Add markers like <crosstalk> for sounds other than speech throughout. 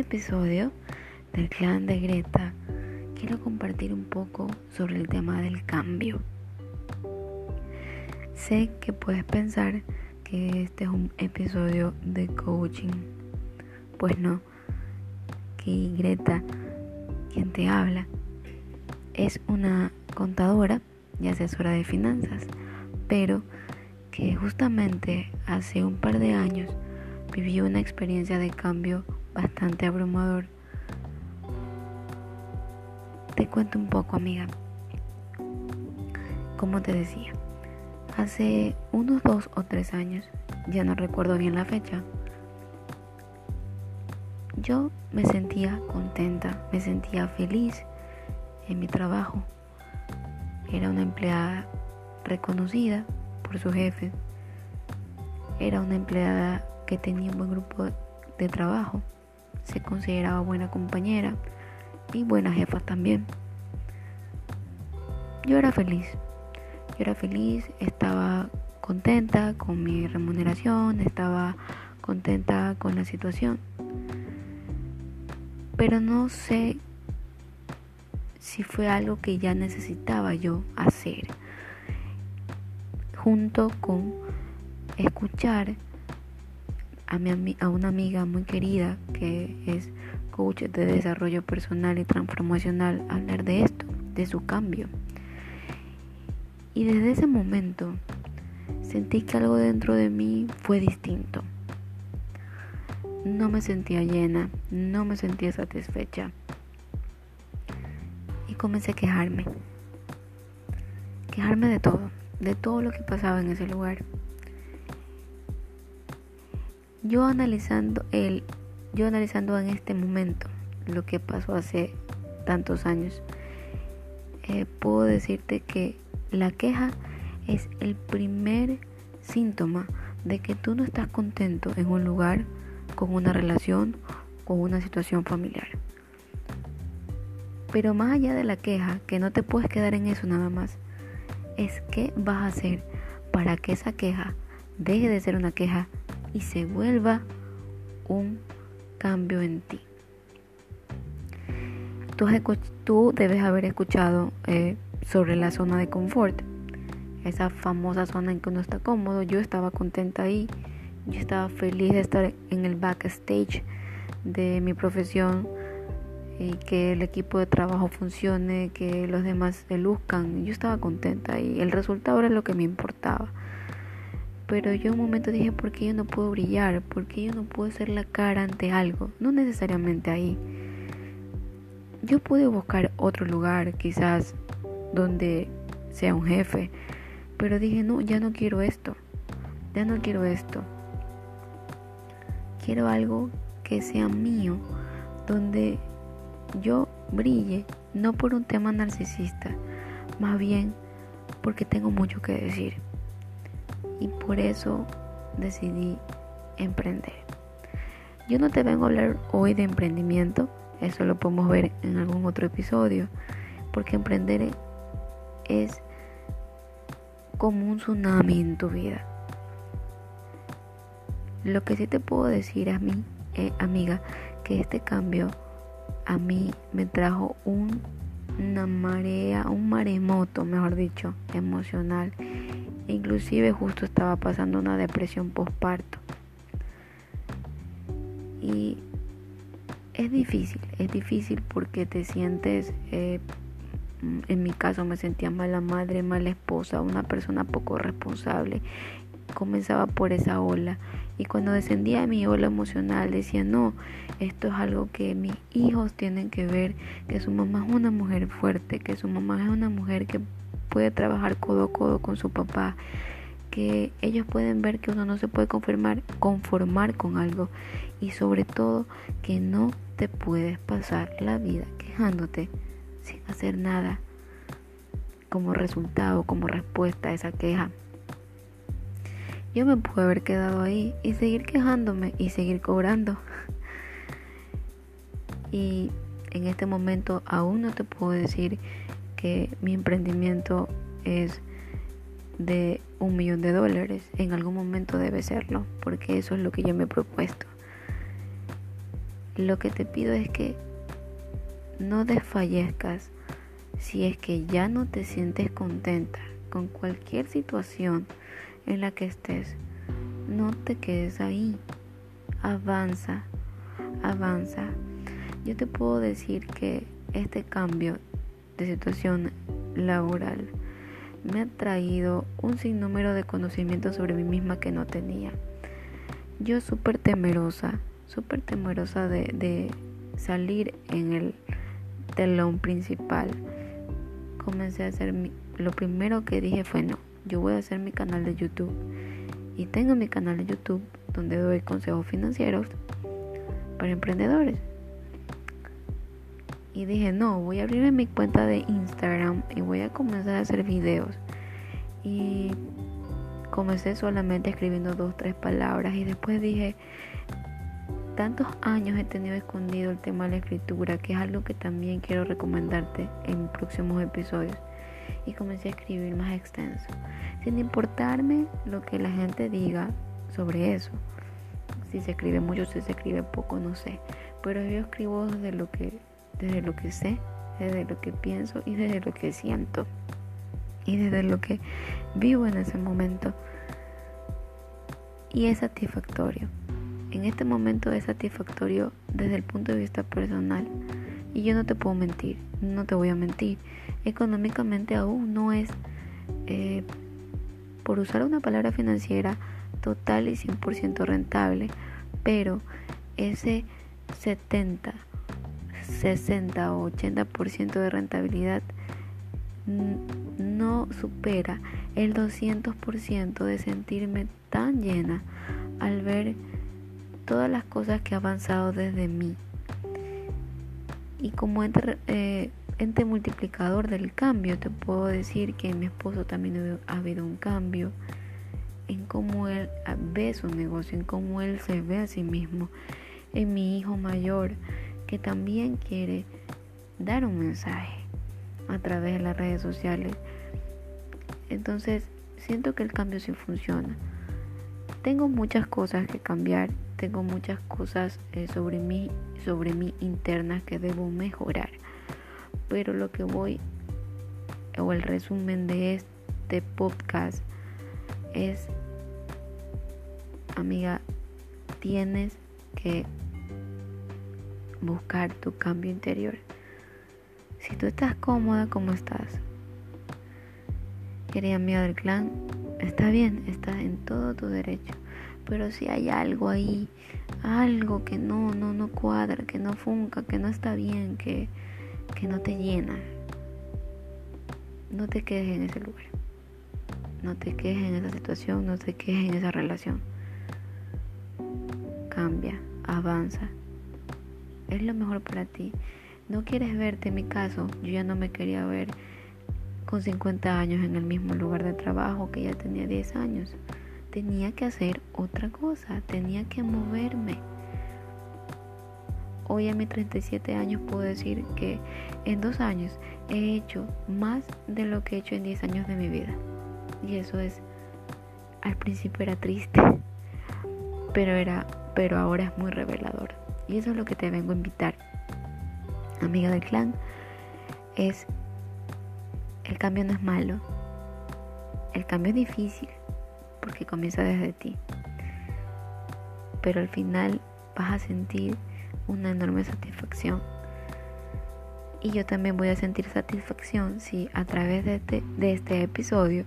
episodio del clan de Greta quiero compartir un poco sobre el tema del cambio. Sé que puedes pensar que este es un episodio de coaching. Pues no, que Greta, quien te habla, es una contadora y asesora de finanzas, pero que justamente hace un par de años vivió una experiencia de cambio bastante abrumador. Te cuento un poco, amiga. Como te decía, hace unos dos o tres años, ya no recuerdo bien la fecha, yo me sentía contenta, me sentía feliz en mi trabajo. Era una empleada reconocida por su jefe. Era una empleada que tenía un buen grupo de trabajo. Se consideraba buena compañera y buena jefa también. Yo era feliz. Yo era feliz, estaba contenta con mi remuneración, estaba contenta con la situación. Pero no sé si fue algo que ya necesitaba yo hacer. Junto con escuchar a, una amiga muy querida que es coach de desarrollo personal y transformacional hablar de esto, de su cambio. Y desde ese momento sentí que algo dentro de mí fue distinto. No me sentía llena, no me sentía satisfecha. Y comencé a quejarme. Quejarme de todo, de todo lo que pasaba en ese lugar. Yo analizando el yo analizando en este momento lo que pasó hace tantos años, eh, puedo decirte que la queja es el primer síntoma de que tú no estás contento en un lugar, con una relación, con una situación familiar. Pero más allá de la queja, que no te puedes quedar en eso nada más, es qué vas a hacer para que esa queja deje de ser una queja y se vuelva un cambio en ti. Tú, debes haber escuchado eh, sobre la zona de confort, esa famosa zona en que uno está cómodo. Yo estaba contenta ahí, yo estaba feliz de estar en el backstage de mi profesión y que el equipo de trabajo funcione, que los demás se luzcan. Yo estaba contenta y el resultado era lo que me importaba. Pero yo un momento dije, ¿por qué yo no puedo brillar? ¿Por qué yo no puedo ser la cara ante algo? No necesariamente ahí. Yo pude buscar otro lugar, quizás donde sea un jefe, pero dije, no, ya no quiero esto. Ya no quiero esto. Quiero algo que sea mío, donde yo brille, no por un tema narcisista, más bien porque tengo mucho que decir y por eso decidí emprender. Yo no te vengo a hablar hoy de emprendimiento, eso lo podemos ver en algún otro episodio, porque emprender es como un tsunami en tu vida. Lo que sí te puedo decir a mí, eh, amiga, que este cambio a mí me trajo una marea, un maremoto, mejor dicho, emocional Inclusive justo estaba pasando una depresión postparto. Y es difícil, es difícil porque te sientes, eh, en mi caso me sentía mala madre, mala esposa, una persona poco responsable. Comenzaba por esa ola y cuando descendía de mi ola emocional decía, no, esto es algo que mis hijos tienen que ver, que su mamá es una mujer fuerte, que su mamá es una mujer que puede trabajar codo a codo con su papá, que ellos pueden ver que uno no se puede conformar con algo y sobre todo que no te puedes pasar la vida quejándote sin hacer nada como resultado, como respuesta a esa queja. Yo me pude haber quedado ahí y seguir quejándome y seguir cobrando. <laughs> Y en este momento aún no te puedo decir que mi emprendimiento es de un millón de dólares. En algún momento debe serlo, porque eso es lo que yo me he propuesto. lo que te pido es que no desfallezcas si es que ya no te sientes contenta con cualquier situación en la que estés. No te quedes ahí. Avanza, avanza. Yo te puedo decir que este cambio de situación laboral me ha traído un sinnúmero de conocimientos sobre mí misma que no tenía. Yo súper temerosa, súper temerosa de, de salir en el telón principal. Comencé a hacer mi, lo primero que dije fue no, yo voy a hacer mi canal de YouTube. Y tengo mi canal de YouTube donde doy consejos financieros para emprendedores. Y dije, no, voy a abrir mi cuenta de Instagram y voy a comenzar a hacer videos. Y comencé solamente escribiendo dos, tres palabras y después dije, tantos años he tenido escondido el tema de la escritura, que es algo que también quiero recomendarte en próximos episodios. Y comencé a escribir más extenso, sin importarme lo que la gente diga sobre eso. Si se escribe mucho, si se escribe poco, no sé. Pero yo escribo desde lo que desde lo que sé, desde lo que pienso y desde lo que siento y desde lo que vivo en ese momento. Y es satisfactorio. En este momento es satisfactorio desde el punto de vista personal. Y yo no te puedo mentir, no te voy a mentir. Económicamente aún no es, eh, por usar una palabra financiera, total y 100% rentable. Pero ese 70 60 o 80% de rentabilidad no supera el 200% de sentirme tan llena al ver todas las cosas que ha avanzado desde mí. Y como ente, eh, ente multiplicador del cambio, te puedo decir que en mi esposo también ha habido un cambio en cómo él ve su negocio, en cómo él se ve a sí mismo, en mi hijo mayor que también quiere dar un mensaje a través de las redes sociales. Entonces, siento que el cambio sí funciona. Tengo muchas cosas que cambiar, tengo muchas cosas eh, sobre mí, sobre mí internas que debo mejorar. Pero lo que voy o el resumen de este podcast es amiga, tienes que buscar tu cambio interior. Si tú estás cómoda como estás, querida amiga del clan, está bien, estás en todo tu derecho. Pero si hay algo ahí, algo que no, no, no cuadra, que no funca, que no está bien, que, que no te llena, no te quedes en ese lugar. No te quedes en esa situación, no te quedes en esa relación. Cambia, avanza es lo mejor para ti. No quieres verte, en mi caso, yo ya no me quería ver con 50 años en el mismo lugar de trabajo que ya tenía 10 años. Tenía que hacer otra cosa, tenía que moverme. Hoy a mis 37 años puedo decir que en dos años he hecho más de lo que he hecho en 10 años de mi vida. Y eso es, al principio era triste, <laughs> pero era, pero ahora es muy revelador. Y eso es lo que te vengo a invitar, amiga del clan. Es, el cambio no es malo. El cambio es difícil porque comienza desde ti. Pero al final vas a sentir una enorme satisfacción. Y yo también voy a sentir satisfacción si a través de este, de este episodio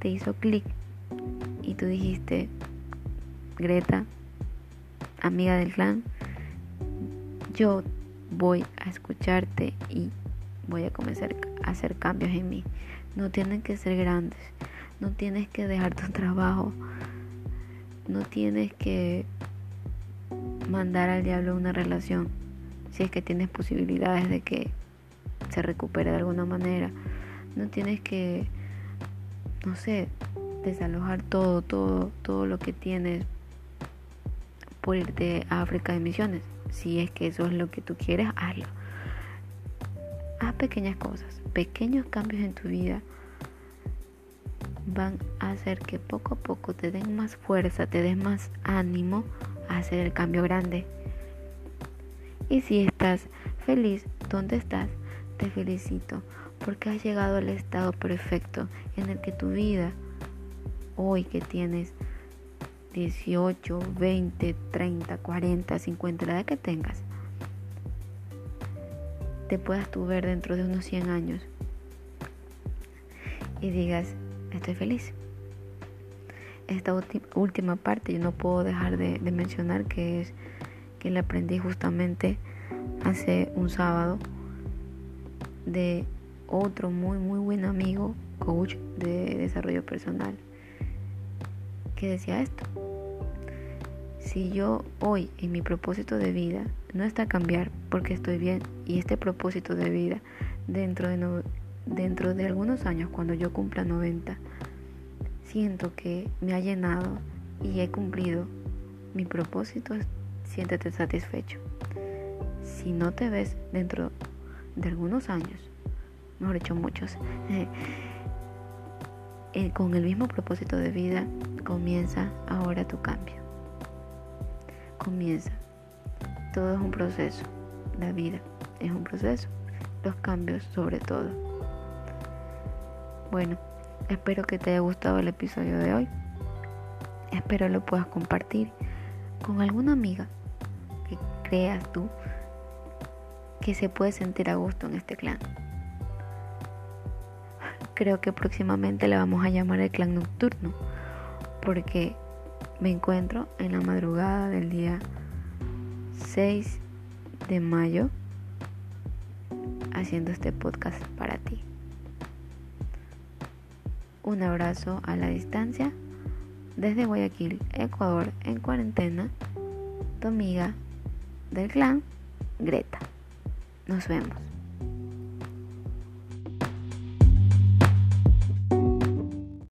te hizo clic y tú dijiste, Greta, amiga del clan, yo voy a escucharte y voy a comenzar a hacer cambios en mí. No tienen que ser grandes, no tienes que dejar tu <laughs> trabajo, no tienes que mandar al diablo una relación si es que tienes posibilidades de que se recupere de alguna manera. No tienes que, no sé, desalojar todo, todo, todo lo que tienes por irte a África de misiones. Si es que eso es lo que tú quieres, hazlo. Haz pequeñas cosas, pequeños cambios en tu vida van a hacer que poco a poco te den más fuerza, te des más ánimo hacer el cambio grande. Y si estás feliz donde estás, te felicito porque has llegado al estado perfecto en el que tu vida, hoy que tienes 18, 20, 30, 40, 50, la edad que tengas, te puedas tú ver dentro de unos 100 años y digas, estoy feliz. Esta última parte yo no puedo dejar de, mencionar que es que le aprendí justamente hace un sábado de otro muy muy buen amigo, coach de desarrollo personal, que decía esto. Si yo hoy en mi propósito de vida no está cambiar porque estoy bien y este propósito de vida dentro de, dentro de algunos años cuando yo cumpla 90 siento que me ha llenado y he cumplido mi propósito, siéntete satisfecho. Si no te ves dentro de algunos años, mejor dicho muchos, <laughs> eh, con el mismo propósito de vida, comienza ahora tu cambio. Comienza. Todo es un proceso. La vida es un proceso. Los cambios sobre todo. Bueno, espero que te haya gustado el episodio de hoy. Espero lo puedas compartir con alguna amiga que creas tú que se puede sentir a gusto en este clan. Creo que próximamente le vamos a llamar el clan nocturno porque me encuentro en la madrugada del día 6 de mayo haciendo este podcast para ti. Un abrazo a la distancia desde Guayaquil, Ecuador, en cuarentena, tu amiga del clan, Greta. Nos vemos.